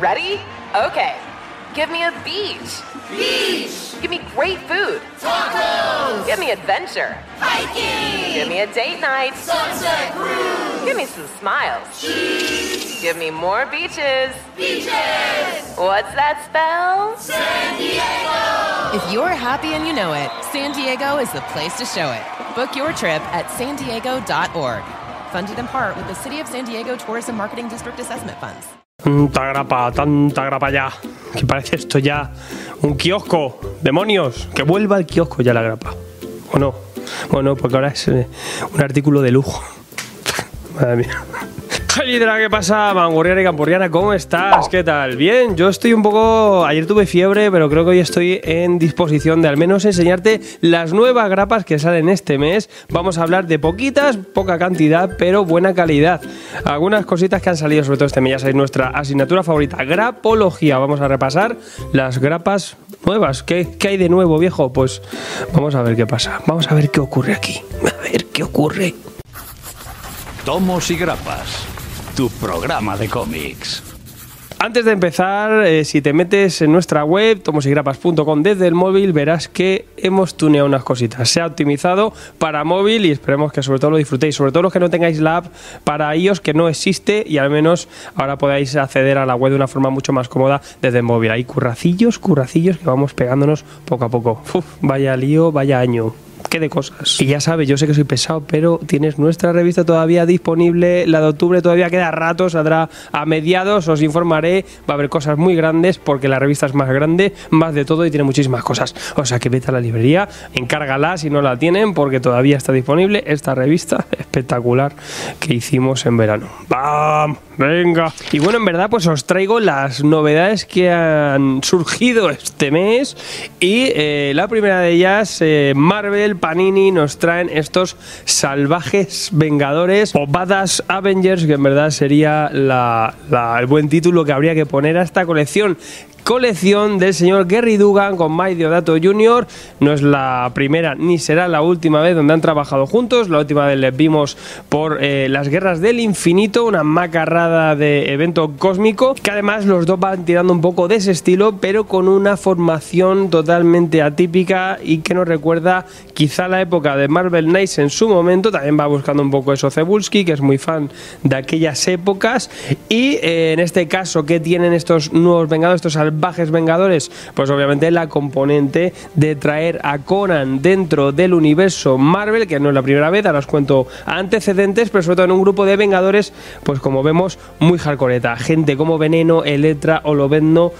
Ready? Okay. Give me a beach. Beach. Give me great food. Tacos. Give me adventure. Hiking. Give me a date night. Sunset cruise. Give me some smiles. Cheese. Give me more beaches. Beaches. What's that spell? San Diego. If you're happy and you know it, San Diego is the place to show it. Book your trip at san diego.org. Funded in part with the City of San Diego Tourism Marketing District Assessment Funds. Tanta grapa, tanta grapa ya. Que parece esto ya un kiosco. Demonios, que vuelva al kiosco ya la grapa. ¿O no? Bueno, porque ahora es eh, un artículo de lujo. Madre mía. Lidra, ¿qué pasa? Mangurriana y Campurriana, ¿cómo estás? ¿Qué tal? Bien, yo estoy un poco. Ayer tuve fiebre, pero creo que hoy estoy en disposición de al menos enseñarte las nuevas grapas que salen este mes. Vamos a hablar de poquitas, poca cantidad, pero buena calidad. Algunas cositas que han salido, sobre todo este mes, ya sabéis, nuestra asignatura favorita, grapología. Vamos a repasar las grapas nuevas. ¿Qué, qué hay de nuevo, viejo? Pues vamos a ver qué pasa. Vamos a ver qué ocurre aquí. A ver qué ocurre. Tomos y Grapas, tu programa de cómics. Antes de empezar, eh, si te metes en nuestra web, tomosigrapas.com desde el móvil, verás que hemos tuneado unas cositas. Se ha optimizado para móvil y esperemos que sobre todo lo disfrutéis. Sobre todo los que no tengáis la app para iOS, que no existe y al menos ahora podáis acceder a la web de una forma mucho más cómoda desde el móvil. Hay curracillos, curracillos que vamos pegándonos poco a poco. Vaya lío, vaya año qué de cosas. Y ya sabes, yo sé que soy pesado, pero tienes nuestra revista todavía disponible. La de octubre todavía queda rato, saldrá a mediados, os informaré. Va a haber cosas muy grandes porque la revista es más grande, más de todo y tiene muchísimas cosas. O sea que vete a la librería, encárgala si no la tienen, porque todavía está disponible esta revista espectacular que hicimos en verano. ¡Bam! Venga. Y bueno, en verdad, pues os traigo las novedades que han surgido este mes. Y eh, la primera de ellas, eh, Marvel, Panini, nos traen estos salvajes vengadores o Badass Avengers, que en verdad sería la- el buen título que habría que poner a esta colección colección del señor Gary Dugan con Mike Diodato Jr. No es la primera ni será la última vez donde han trabajado juntos. La última vez les vimos por eh, las guerras del infinito, una macarrada de evento cósmico, que además los dos van tirando un poco de ese estilo, pero con una formación totalmente atípica y que nos recuerda quizá la época de Marvel Knights en su momento. También va buscando un poco eso Cebulski, que es muy fan de aquellas épocas. Y eh, en este caso, ¿qué tienen estos nuevos vengadores, estos salvajes vengadores? Pues obviamente la componente de traer a Conan dentro del universo Marvel, que no es la primera vez, ahora os cuento antecedentes, pero sobre todo en un grupo de vengadores, pues como vemos, muy hardcoreta. Gente como Veneno, Electra, Olovendo,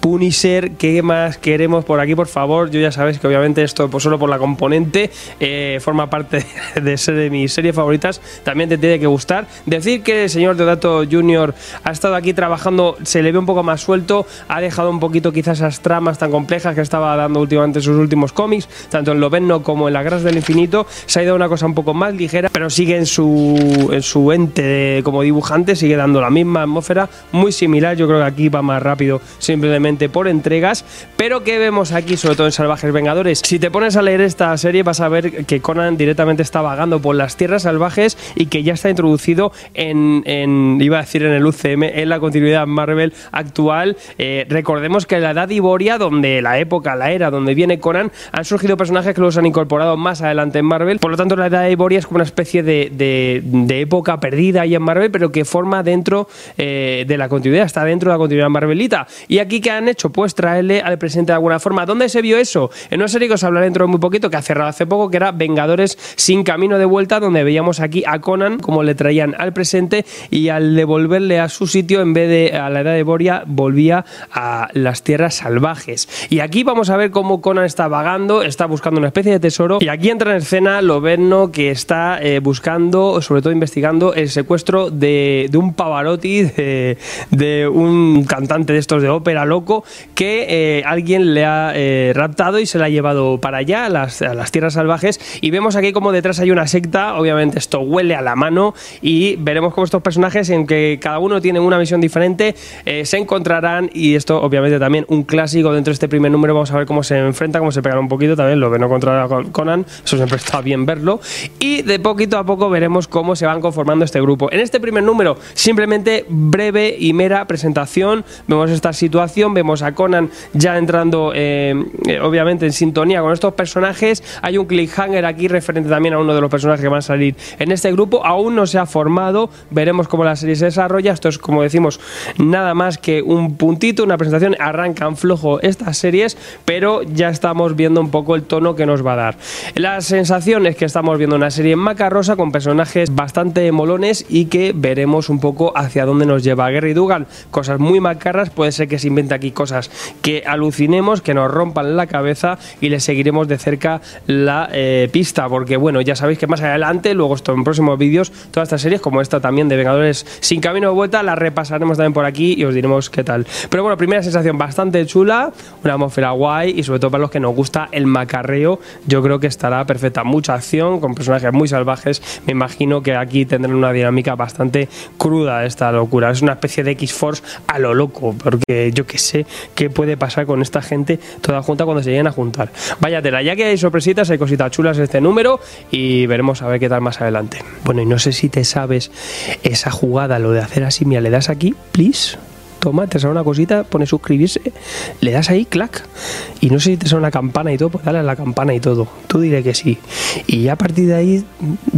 Punisher, ¿qué más queremos por aquí, por favor? Yo ya sabéis que obviamente esto, pues solo por la componente, eh, forma parte de ser de mis series favoritas, también te tiene que gustar. Decir que el señor Deodato Jr. ha estado aquí trabajando, se le ve un poco más suelto, ha dejado un poquito quizás esas tramas tan complejas que estaba dando últimamente en sus últimos cómics, tanto en Loveno como en Las Guerras del Infinito, se ha ido a una cosa un poco más ligera, pero sigue en su, en su ente de- como dibujante, sigue dando la misma atmósfera, muy similar, yo creo que aquí va más rápido simplemente por entregas, pero que vemos aquí, sobre todo en Salvajes Vengadores, si te pones a leer esta serie vas a ver que Conan directamente está vagando por las tierras salvajes y que ya está introducido en, en- iba a decir en el UCM, en la continuidad Marvel actual. Eh, recordemos que en la edad Iboria, donde la época, la era donde viene Conan, han surgido personajes que los han incorporado más adelante en Marvel. Por lo tanto, la edad Iboria es como una especie de, de- época perdida ahí en Marvel, pero que forma dentro eh, de la continuidad, está dentro de la continuidad Marvelita. Y aquí, ¿qué han hecho? Pues traerle al presente de alguna forma. ¿Dónde se vio eso? En una serie que os hablaré dentro de muy poquito, que ha cerrado hace poco, que era Vengadores sin camino de vuelta, donde veíamos aquí a Conan, como le traían al presente, y al devolverle a su sitio, en vez de a la edad de Boria, volvía a las tierras salvajes. Y aquí vamos a ver cómo Conan está vagando, está buscando una especie de tesoro, y aquí entra en escena Loberno, que está eh, buscando, sobre todo investigando, el secuestro de, de un Pavarotti, de, un cantante de estos de ópera loco, que eh, alguien le ha eh, raptado y se la ha llevado para allá, a las, a las tierras salvajes. Y vemos aquí como detrás hay una secta, obviamente esto huele a la mano, y veremos cómo estos personajes, en que cada uno tiene una misión diferente, se encontrarán y esto obviamente también un clásico dentro de este primer número. Vamos a ver cómo se enfrenta, cómo se pegan un poquito también, lo que no controla Conan. Eso siempre está bien verlo. Y de poquito a poco veremos cómo se van conformando este grupo. En este primer número, simplemente breve y mera presentación. Vemos esta situación, vemos a Conan ya entrando, eh, eh, obviamente, en sintonía con estos personajes. Hay un cliffhanger aquí referente también a uno de los personajes que van a salir en este grupo. Aún no se ha formado, veremos cómo la serie se desarrolla. Esto es, como decimos, nada más que un puntito, una presentación. Arrancan flojo estas series, pero ya estamos viendo un poco el tono que nos va a dar. La sensación es que estamos viendo una serie macarrosa con personajes bastante molones y que veremos un poco hacia dónde nos lleva Gary Dugan. Cosas muy macarras, puede ser que se invente aquí cosas que alucinemos, que nos rompan la cabeza y le seguiremos de cerca la eh, pista, porque bueno, ya sabéis que más adelante, luego esto en próximos vídeos, todas estas series como esta también de Vengadores sin camino de vuelta, la repasaremos también por aquí y os diremos qué tal. Pero bueno, primera sensación bastante chula, una atmósfera guay y sobre todo para los que nos gusta el macarreo, yo creo que estará perfecta. Mucha acción, con personajes muy salvajes, me imagino que aquí tendrán una dinámica bastante cruda esta locura. Es una especie de X-Force a lo loco, porque yo qué sé qué puede pasar con esta gente toda junta cuando se lleguen a juntar. Vaya tela, ya que hay sorpresitas, hay cositas chulas este número y veremos a ver qué tal más adelante. Bueno, y no sé si te sabes esa jugada, lo de hacer así, mira, le das aquí, please toma, te sale una cosita, pone suscribirse, le das ahí, clac, y no sé si te sale una campana y todo, pues dale a la campana y todo. Tú diré que sí. Y ya a partir de ahí,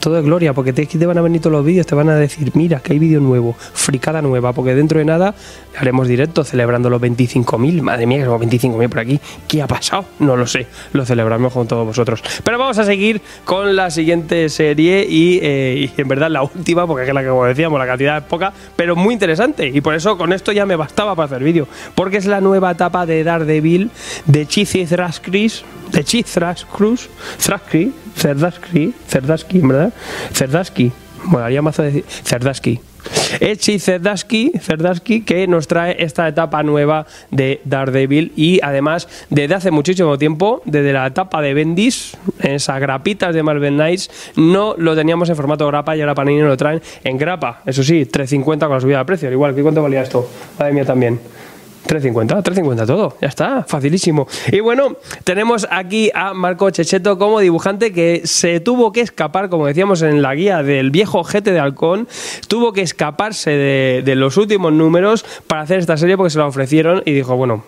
todo es gloria, porque te, van a venir todos los vídeos, te van a decir, mira, que hay vídeo nuevo, fricada nueva, porque dentro de nada haremos directo celebrando los 25.000. Madre mía, que somos 25.000 por aquí. ¿Qué ha pasado? No lo sé. Lo celebramos con todos vosotros. Pero vamos a seguir con la siguiente serie y, eh, en verdad la última, porque es la que, como decíamos, la cantidad es poca, pero muy interesante. Y por eso con esto ya me bastaba para hacer vídeo. Porque es la nueva etapa de Daredevil de Chizi Thraskris, de Chiz Cruz, Thraskri, Cerdaski, Cerdaski, ¿verdad? Cerdaski. Bueno, haría más decir Cerdaski. Echi Cerdaski, Cerdaski, que nos trae esta etapa nueva de Daredevil y además desde hace muchísimo tiempo, desde la etapa de Bendis, esas grapitas de Marvel Knights, no lo teníamos en formato grapa y ahora Panini lo traen en grapa. Eso sí, 350 con la subida de precio. Igual, ¿qué cuánto valía esto? Madre mía también. 350, 350 todo, ya está, facilísimo. Y bueno, tenemos aquí a Marco Checheto como dibujante que se tuvo que escapar, como decíamos en la guía del viejo Jete de Halcón, tuvo que escaparse de, de los últimos números para hacer esta serie porque se la ofrecieron y dijo, bueno,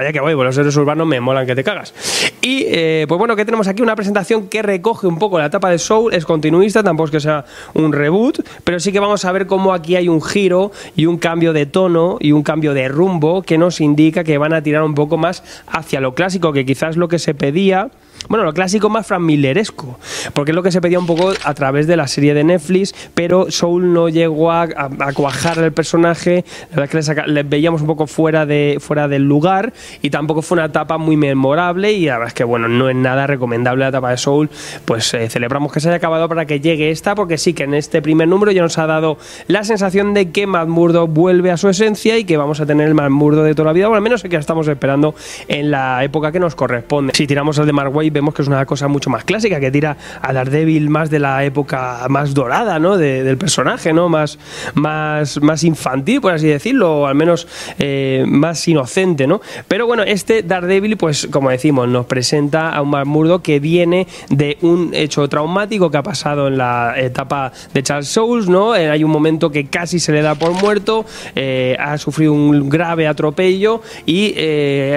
allá que voy, pues los seres urbanos me molan que te cagas. Y eh, pues bueno, que tenemos aquí una presentación que recoge un poco la etapa de Soul, es continuista, tampoco es que sea un reboot, pero sí que vamos a ver cómo aquí hay un giro y un cambio de tono y un cambio de rumbo que nos indica que van a tirar un poco más hacia lo clásico, que quizás lo que se pedía bueno, lo clásico más Frank Milleresco, porque es lo que se pedía un poco a través de la serie de Netflix, pero Soul no llegó a, cuajar el personaje, la verdad es que le, veíamos un poco fuera, de, fuera del lugar y tampoco fue una etapa muy memorable y la verdad es que bueno, no es nada recomendable la etapa de Soul, pues eh, celebramos que se haya acabado para que llegue esta, porque sí que en este primer número ya nos ha dado la sensación de que Matt vuelve a su esencia y que vamos a tener el Matt de toda la vida, o al menos es que estamos esperando en la época que nos corresponde. Si tiramos el de Mark vemos que es una cosa mucho más clásica, que tira a Daredevil más de la época más dorada, ¿no? del personaje, ¿no? Más, más, más infantil, por así decirlo, o al menos eh, más inocente, ¿no? Pero bueno, este Daredevil, pues como decimos, nos presenta a un Marmurdo que viene de un hecho traumático que ha pasado en la etapa de Charles Souls, ¿no? Eh, hay un momento que casi se le da por muerto, eh, ha sufrido un grave atropello y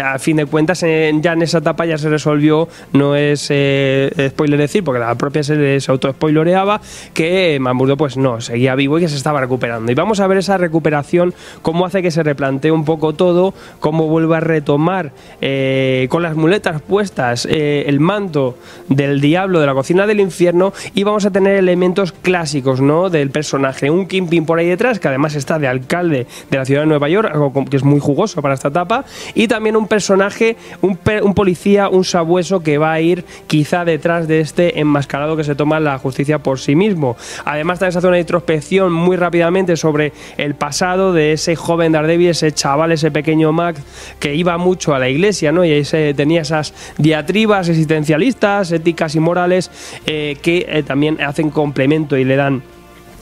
a fin de cuentas ya en esa etapa ya se resolvió es eh, spoiler decir, porque la propia serie se auto-spoiloreaba, que Mamburdo pues no, seguía vivo y que se estaba recuperando. Y vamos a ver esa recuperación, cómo hace que se replantee un poco todo, cómo vuelve a retomar eh, con las muletas puestas eh, el manto del diablo de la cocina del infierno y vamos a tener elementos clásicos ¿no? del personaje. Un Kingpin por ahí detrás, que además está de alcalde de la ciudad de Nueva York, algo que es muy jugoso para esta etapa, y también un personaje, un policía, un sabueso que va ir quizá detrás de este enmascarado que se toma la justicia por sí mismo. Además también se hace una introspección muy rápidamente sobre el pasado de ese joven Daredevil, ese chaval, ese pequeño Mac que iba mucho a la iglesia, ¿no? Y ahí se, tenía esas diatribas existencialistas, éticas y morales eh, que eh, también hacen complemento y le dan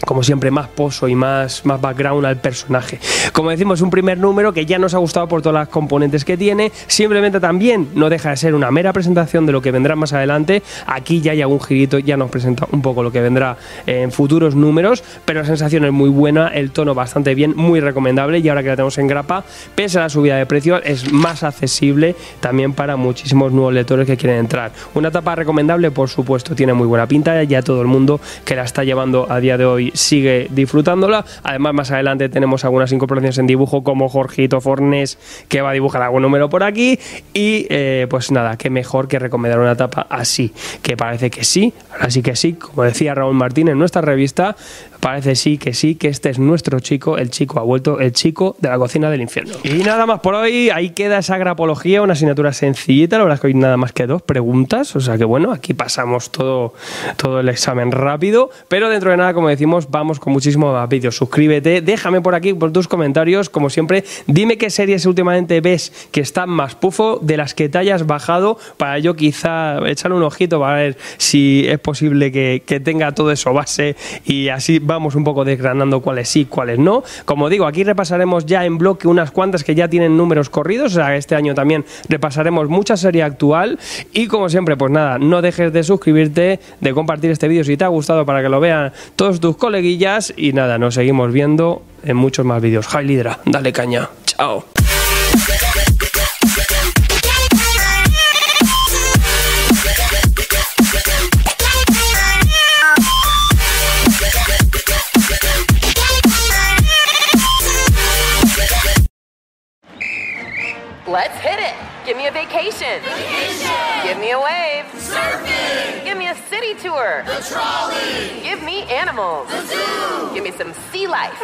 como siempre, más pozo y más, más background al personaje. Como decimos, un primer número que ya nos ha gustado por todas las componentes que tiene. Simplemente también no deja de ser una mera presentación de lo que vendrá más adelante. Aquí ya hay algún girito, ya nos presenta un poco lo que vendrá en futuros números, pero la sensación es muy buena, el tono bastante bien, muy recomendable. Y ahora que la tenemos en grapa, pese a la subida de precio, es más accesible también para muchísimos nuevos lectores que quieren entrar. Una etapa recomendable, por supuesto, tiene muy buena pinta. Ya todo el mundo que la está llevando a día de hoy sigue disfrutándola. Además, más adelante tenemos algunas incorporaciones en dibujo como Jorgito Fornés, que va a dibujar algún número por aquí. Y eh, pues nada, qué mejor que recomendar una etapa así, que parece que sí, ahora sí que sí, como decía Raúl Martín en nuestra revista, parece sí que sí, que este es nuestro chico, el chico ha vuelto, el chico de la cocina del infierno. Y nada más por hoy, ahí queda esa grapología, una asignatura sencillita, la verdad es que hoy nada más que dos preguntas, o sea que bueno, aquí pasamos todo, todo el examen rápido, pero dentro de nada, como decimos, vamos con muchísimo más vídeos. Suscríbete, déjame por aquí por tus comentarios, como siempre, dime qué series últimamente ves que están más pufo de las que te hayas bajado para yo quizá echarle un ojito para ver si es posible que, que tenga todo eso base y así vamos un poco desgranando cuáles sí, cuáles no. Como digo, aquí repasaremos ya en bloque unas cuantas que ya tienen números corridos, o sea, este año también repasaremos mucha serie actual y como siempre, pues nada, no dejes de suscribirte, de compartir este vídeo si te ha gustado para que lo vean todos tus coleguillas y nada, nos seguimos viendo en muchos más vídeos. Jai Lidra, dale caña. Chao. Trolley. Give me animals. The zoo. Give me some sea life.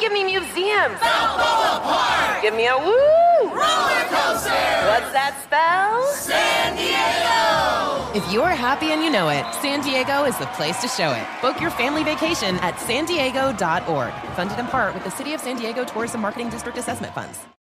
Give me museums. Balboa Park. Give me a woo. Roller coaster. What's that spell? San Diego. If you're happy and you know it, San Diego is the place to show it. Book your family vacation at san diego.org. Funded in part with the City of San Diego Tourism Marketing District Assessment Funds.